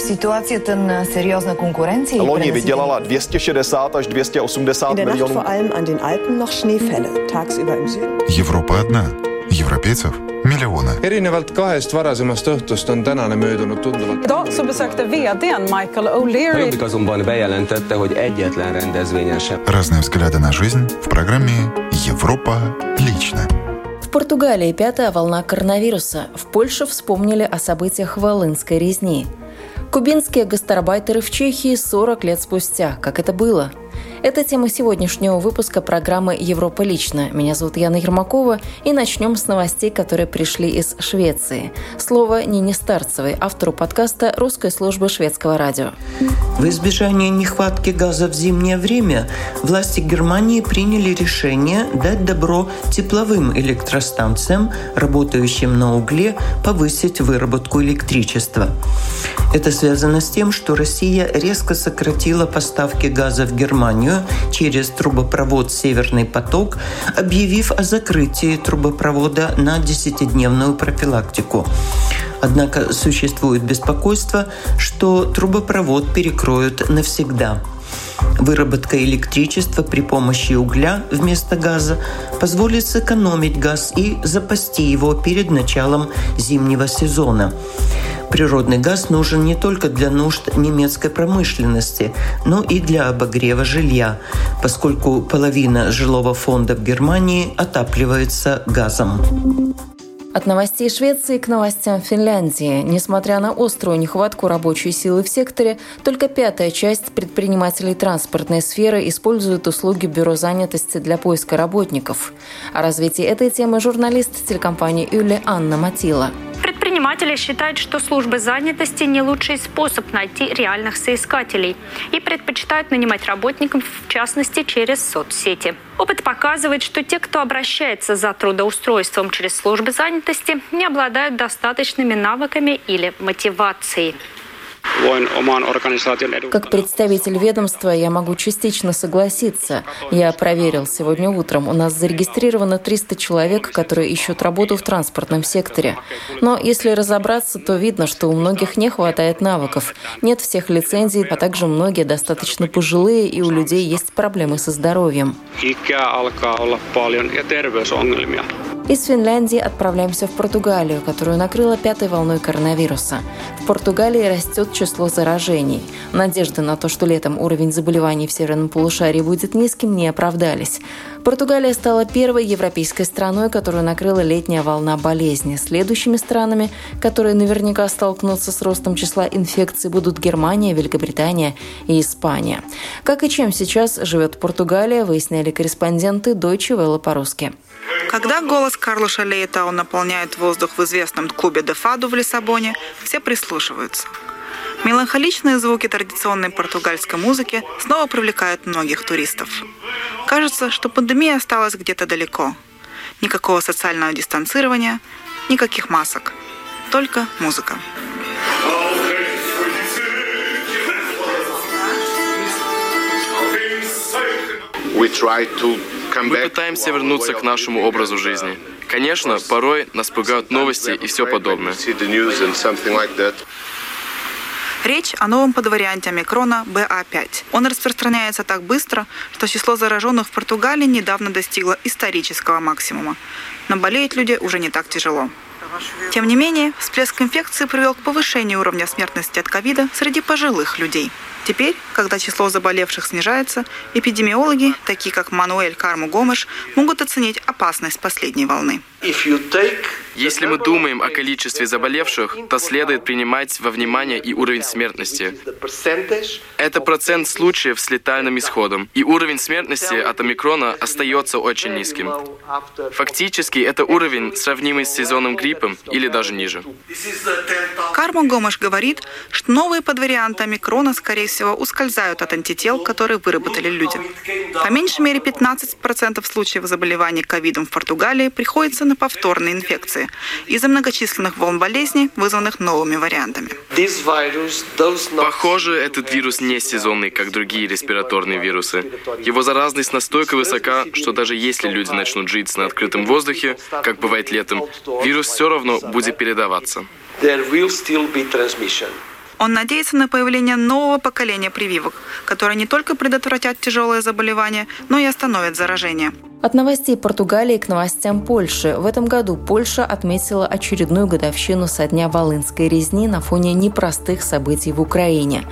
ситуацията на сериозна конкуренция. Loni vydělala 260 až 280 milionů. vor allem an den Alpen noch Schneefälle. Tagsüber im Süden. Европа одна. Европейцев миллионы. erinevalt kahest varasemast õhtust on tänane möödunud tunduvalt. Idag så besökte vdn Michael O'Leary Jobbik azonban bejelentette, hogy egyetlen rendezvényen sem Разные взгляды на жизнь в программе «Европа лично». В Португалии пятая волна коронавируса. В Польше вспомнили о событиях Волынской резни. Кубинские гастарбайтеры в Чехии 40 лет спустя. Как это было? Это тема сегодняшнего выпуска программы «Европа лично». Меня зовут Яна Ермакова, и начнем с новостей, которые пришли из Швеции. Слово Нине Старцевой, автору подкаста русской службы шведского радио. В избежание нехватки газа в зимнее время власти Германии приняли решение дать добро тепловым электростанциям, работающим на угле, повысить выработку электричества. Это связано с тем, что Россия резко сократила поставки газа в Германию через трубопровод «Северный поток», объявив о закрытии трубопровода на 10-дневную профилактику. Однако существует беспокойство, что трубопровод перекроют навсегда. Выработка электричества при помощи угля вместо газа позволит сэкономить газ и запасти его перед началом зимнего сезона. Природный газ нужен не только для нужд немецкой промышленности, но и для обогрева жилья, поскольку половина жилого фонда в Германии отапливается газом. От новостей Швеции к новостям Финляндии. Несмотря на острую нехватку рабочей силы в секторе, только пятая часть предпринимателей транспортной сферы использует услуги Бюро занятости для поиска работников. О развитии этой темы журналист телекомпании Юли Анна Матила. Предприниматели считают, что службы занятости не лучший способ найти реальных соискателей и предпочитают нанимать работников, в частности, через соцсети. Опыт показывает, что те, кто обращается за трудоустройством через службы занятости, не обладают достаточными навыками или мотивацией. Как представитель ведомства я могу частично согласиться. Я проверил сегодня утром. У нас зарегистрировано 300 человек, которые ищут работу в транспортном секторе. Но если разобраться, то видно, что у многих не хватает навыков. Нет всех лицензий, а также многие достаточно пожилые, и у людей есть проблемы со здоровьем. Из Финляндии отправляемся в Португалию, которую накрыла пятой волной коронавируса. В Португалии растет число заражений. Надежды на то, что летом уровень заболеваний в северном полушарии будет низким, не оправдались. Португалия стала первой европейской страной, которую накрыла летняя волна болезни. Следующими странами, которые наверняка столкнутся с ростом числа инфекций, будут Германия, Великобритания и Испания. Как и чем сейчас живет Португалия, выясняли корреспонденты Deutsche Welle по-русски. Когда голос Карлоша Лейтау наполняет воздух в известном клубе «Де Фаду» в Лиссабоне, все прислушиваются. Меланхоличные звуки традиционной португальской музыки снова привлекают многих туристов. Кажется, что пандемия осталась где-то далеко. Никакого социального дистанцирования, никаких масок. Только музыка. We try to мы пытаемся вернуться к нашему образу жизни. Конечно, порой нас пугают новости и все подобное. Речь о новом подварианте омикрона BA5. Он распространяется так быстро, что число зараженных в Португалии недавно достигло исторического максимума. Но болеют люди уже не так тяжело. Тем не менее, всплеск инфекции привел к повышению уровня смертности от ковида среди пожилых людей. Теперь, когда число заболевших снижается, эпидемиологи, такие как Мануэль Карму Гомеш, могут оценить опасность последней волны. Если мы думаем о количестве заболевших, то следует принимать во внимание и уровень смертности. Это процент случаев с летальным исходом, и уровень смертности от омикрона остается очень низким. Фактически, это уровень, сравнимый с сезонным гриппом или даже ниже. Карму Гомеш говорит, что новые подварианты омикрона, скорее всего, ускользают от антител, которые выработали люди. По меньшей мере 15% случаев заболеваний ковидом в Португалии приходится на повторные инфекции из-за многочисленных волн болезни, вызванных новыми вариантами. Похоже, этот вирус не сезонный, как другие респираторные вирусы. Его заразность настолько высока, что даже если люди начнут жить на открытом воздухе, как бывает летом, вирус все равно будет передаваться. Он надеется на появление нового поколения прививок, которые не только предотвратят тяжелые заболевания, но и остановят заражение. От новостей Португалии к новостям Польши. В этом году Польша отметила очередную годовщину со дня Волынской резни на фоне непростых событий в Украине.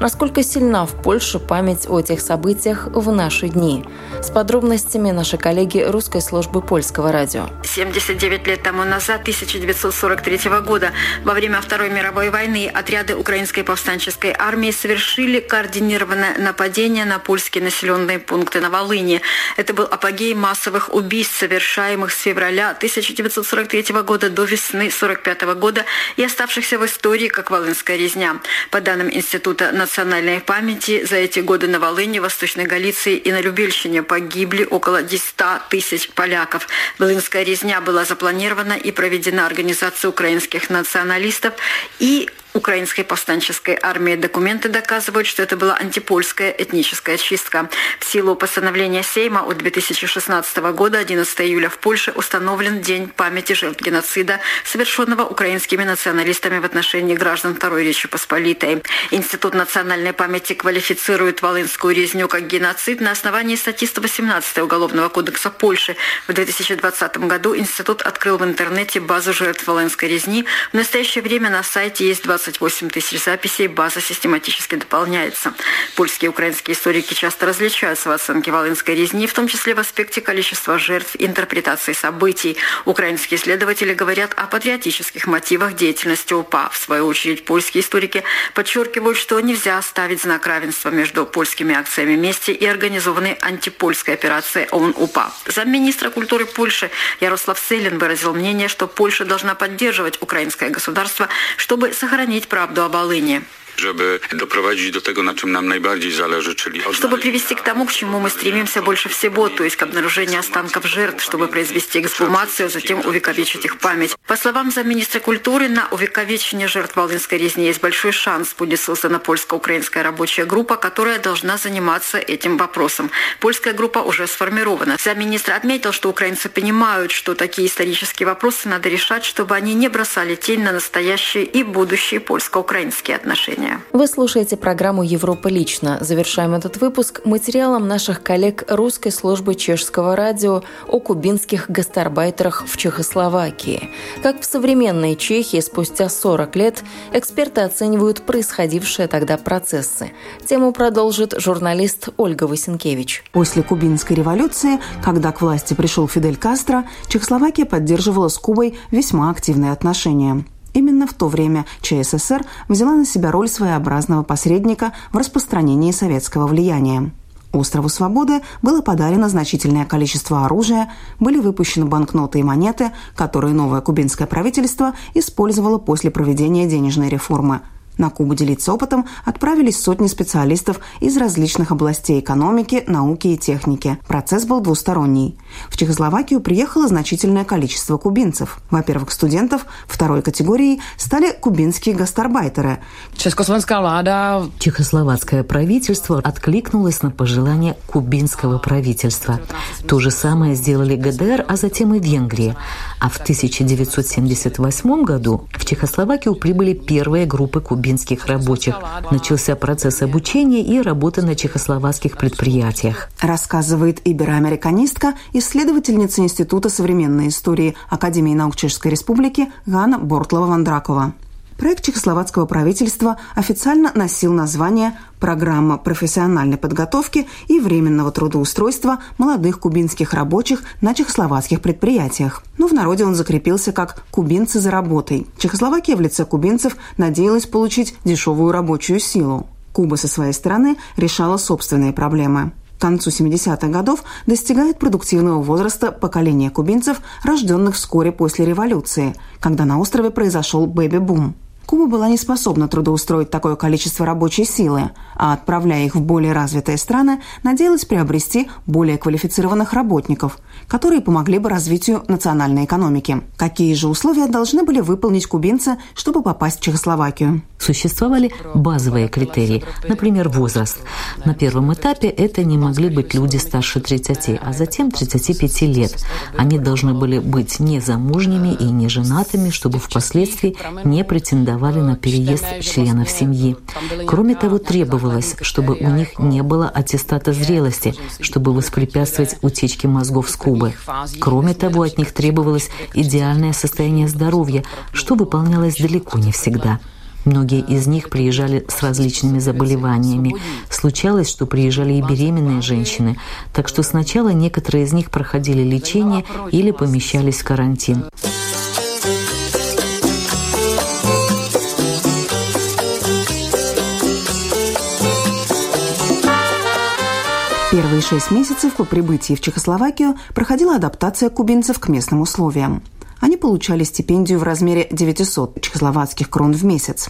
Насколько сильна в Польше память о этих событиях в наши дни? С подробностями наши коллеги русской службы польского радио. 79 лет тому назад, 1943 года, во время Второй мировой войны отряды украинской повстанческой армии совершили координированное нападение на польские населенные пункты на Волыне. Это был апогей серии массовых убийств, совершаемых с февраля 1943 года до весны 1945 года и оставшихся в истории как Волынская резня. По данным Института национальной памяти, за эти годы на Волыне, Восточной Галиции и на Любельщине погибли около 10 тысяч поляков. Волынская резня была запланирована и проведена Организацией украинских националистов и украинской повстанческой армии. Документы доказывают, что это была антипольская этническая чистка. В силу постановления Сейма от 2016 года 11 июля в Польше установлен День памяти жертв геноцида, совершенного украинскими националистами в отношении граждан Второй Речи Посполитой. Институт национальной памяти квалифицирует Волынскую резню как геноцид на основании статьи 118 Уголовного кодекса Польши. В 2020 году институт открыл в интернете базу жертв Волынской резни. В настоящее время на сайте есть 20 28 тысяч записей, база систематически дополняется. Польские и украинские историки часто различаются в оценке Волынской резни, в том числе в аспекте количества жертв, интерпретации событий. Украинские исследователи говорят о патриотических мотивах деятельности УПА. В свою очередь, польские историки подчеркивают, что нельзя ставить знак равенства между польскими акциями мести и организованной антипольской операцией ОУН-УПА. Замминистра культуры Польши Ярослав Селин выразил мнение, что Польша должна поддерживать украинское государство, чтобы сохранить сохранить правду о Волыне żeby doprowadzić do tego, na czym nam najbardziej zależy, czyli... Чтобы привести к тому, к чему мы стремимся больше всего, то есть к обнаружению останков жертв, чтобы произвести эксгумацию, а затем увековечить их память. По словам замминистра культуры, на увековечение жертв Волынской резни есть большой шанс. Будет создана польско-украинская рабочая группа, которая должна заниматься этим вопросом. Польская группа уже сформирована. Замминистра отметил, что украинцы понимают, что такие исторические вопросы надо решать, чтобы они не бросали тень на настоящие и будущие польско-украинские отношения обсуждения. Вы слушаете программу «Европа лично». Завершаем этот выпуск материалом наших коллег русской службы чешского радио о кубинских гастарбайтерах в Чехословакии. Как в современной Чехии спустя 40 лет эксперты оценивают происходившие тогда процессы. Тему продолжит журналист Ольга Васенкевич. После кубинской революции, когда к власти пришел Фидель Кастро, Чехословакия поддерживала с Кубой весьма активные отношения. Именно в то время ЧССР взяла на себя роль своеобразного посредника в распространении советского влияния. Острову Свободы было подарено значительное количество оружия, были выпущены банкноты и монеты, которые новое кубинское правительство использовало после проведения денежной реформы – на Кубу делиться опытом отправились сотни специалистов из различных областей экономики, науки и техники. Процесс был двусторонний. В Чехословакию приехало значительное количество кубинцев. Во-первых, студентов. Второй категорией стали кубинские гастарбайтеры. Чехословацкое правительство откликнулось на пожелания кубинского правительства. То же самое сделали ГДР, а затем и Венгрия. А в 1978 году в Чехословакию прибыли первые группы кубинцев кубинских рабочих. Начался процесс обучения и работы на чехословацких предприятиях. Рассказывает ибероамериканистка, исследовательница Института современной истории Академии наук Чешской Республики Ганна Бортлова-Вандракова. Проект чехословацкого правительства официально носил название «Программа профессиональной подготовки и временного трудоустройства молодых кубинских рабочих на чехословацких предприятиях». Но в народе он закрепился как «кубинцы за работой». Чехословакия в лице кубинцев надеялась получить дешевую рабочую силу. Куба со своей стороны решала собственные проблемы. К концу 70-х годов достигает продуктивного возраста поколение кубинцев, рожденных вскоре после революции, когда на острове произошел бэби-бум. Куба была не способна трудоустроить такое количество рабочей силы, а отправляя их в более развитые страны, надеялась приобрести более квалифицированных работников, которые помогли бы развитию национальной экономики. Какие же условия должны были выполнить кубинцы, чтобы попасть в Чехословакию? Существовали базовые критерии, например, возраст. На первом этапе это не могли быть люди старше 30, а затем 35 лет. Они должны были быть не замужними и не женатыми, чтобы впоследствии не претендовать претендовали на переезд членов семьи. Кроме того, требовалось, чтобы у них не было аттестата зрелости, чтобы воспрепятствовать утечке мозгов с Кубы. Кроме того, от них требовалось идеальное состояние здоровья, что выполнялось далеко не всегда. Многие из них приезжали с различными заболеваниями. Случалось, что приезжали и беременные женщины, так что сначала некоторые из них проходили лечение или помещались в карантин. Первые шесть месяцев по прибытии в Чехословакию проходила адаптация кубинцев к местным условиям. Они получали стипендию в размере 900 чехословацких крон в месяц.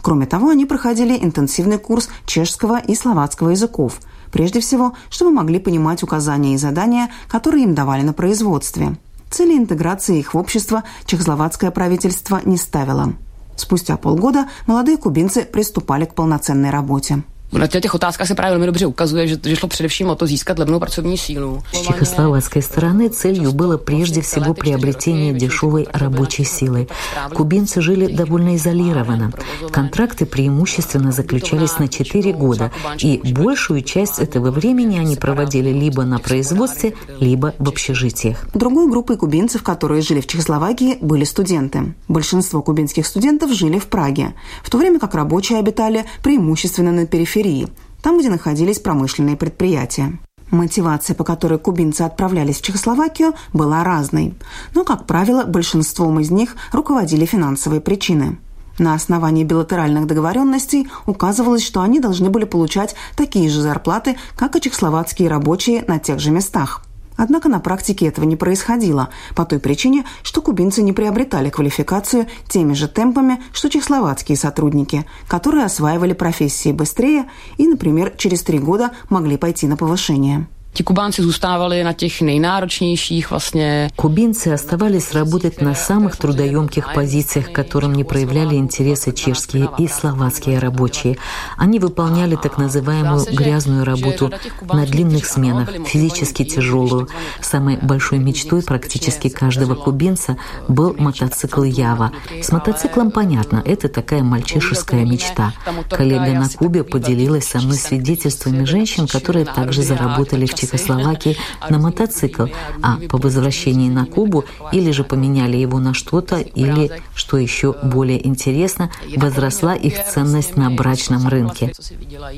Кроме того, они проходили интенсивный курс чешского и словацкого языков, прежде всего, чтобы могли понимать указания и задания, которые им давали на производстве. Цели интеграции их в общество чехословацкое правительство не ставило. Спустя полгода молодые кубинцы приступали к полноценной работе. Na těch otázkách se právě velmi dobře ukazuje, že, že šlo především o to získat levnou pracovní sílu. С чехословацкой стороны целью было прежде всего приобретение дешевой рабочей силы. Кубинцы жили довольно изолированно. Контракты преимущественно заключались на 4 года, и большую часть этого времени они проводили либо на производстве, либо в общежитиях. Другой группой кубинцев, которые жили в Чехословакии, были студенты. Большинство кубинских студентов жили в Праге, в то время как рабочие обитали преимущественно на периферии периферии, там, где находились промышленные предприятия. Мотивация, по которой кубинцы отправлялись в Чехословакию, была разной. Но, как правило, большинством из них руководили финансовые причины. На основании билатеральных договоренностей указывалось, что они должны были получать такие же зарплаты, как и чехословацкие рабочие на тех же местах. Однако на практике этого не происходило, по той причине, что кубинцы не приобретали квалификацию теми же темпами, что чехословацкие сотрудники, которые осваивали профессии быстрее и, например, через три года могли пойти на повышение. Ti Kubánci zůstávali na těch nejnáročnějších vlastně. Кубинцы оставались работать на самых трудоемких позициях, которым не проявляли интересы чешские и словацкие рабочие. Они выполняли так называемую грязную работу на длинных сменах, физически тяжелую. Самой большой мечтой практически каждого кубинца был мотоцикл Ява. С мотоциклом понятно, это такая мальчишеская мечта. Коллега на Кубе поделилась со мной свидетельствами женщин, которые также заработали в Чехословакии на мотоцикл, а по возвращении на Кубу или же поменяли его на что-то, или, что еще более интересно, возросла их ценность на брачном рынке.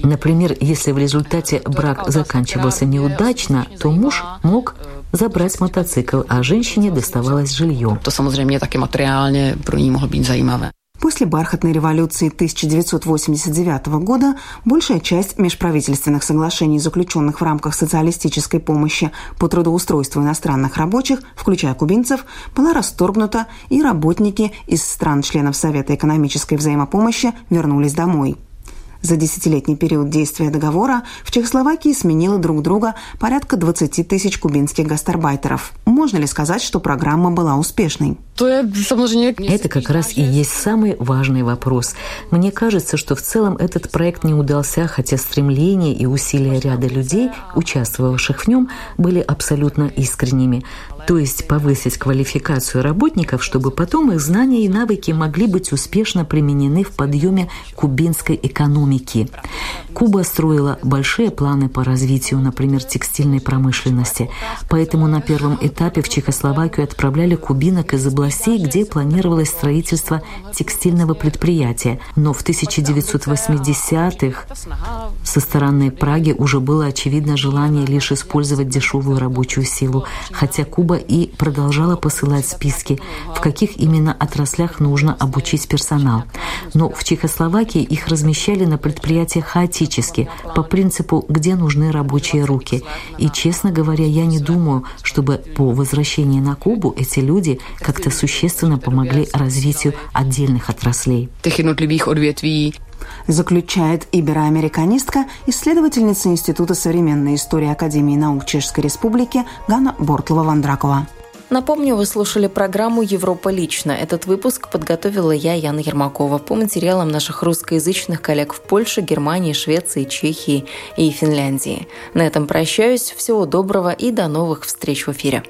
Например, если в результате брак заканчивался неудачно, то муж мог забрать мотоцикл, а женщине доставалось жилье. To samozřejmě taky materiálně pro ní mohlo být zajímavé. После бархатной революции 1989 года большая часть межправительственных соглашений, заключенных в рамках социалистической помощи по трудоустройству иностранных рабочих, включая кубинцев, была расторгнута, и работники из стран-членов Совета экономической взаимопомощи вернулись домой. За десятилетний период действия договора в Чехословакии сменило друг друга порядка 20 тысяч кубинских гастарбайтеров. Можно ли сказать, что программа была успешной? Это как раз и есть самый важный вопрос. Мне кажется, что в целом этот проект не удался, хотя стремления и усилия ряда людей, участвовавших в нем, были абсолютно искренними то есть повысить квалификацию работников, чтобы потом их знания и навыки могли быть успешно применены в подъеме кубинской экономики. Куба строила большие планы по развитию, например, текстильной промышленности, поэтому на первом этапе в Чехословакию отправляли кубинок из областей, где планировалось строительство текстильного предприятия. Но в 1980-х со стороны Праги уже было очевидно желание лишь использовать дешевую рабочую силу, хотя Куба и продолжала посылать списки, в каких именно отраслях нужно обучить персонал. Но в Чехословакии их размещали на предприятиях хаотически, по принципу «где нужны рабочие руки». И, честно говоря, я не думаю, чтобы по возвращении на Кубу эти люди как-то существенно помогли развитию отдельных отраслей заключает ибероамериканистка, исследовательница Института современной истории Академии наук Чешской Республики Гана Бортлова-Вандракова. Напомню, вы слушали программу «Европа лично». Этот выпуск подготовила я, Яна Ермакова, по материалам наших русскоязычных коллег в Польше, Германии, Швеции, Чехии и Финляндии. На этом прощаюсь. Всего доброго и до новых встреч в эфире.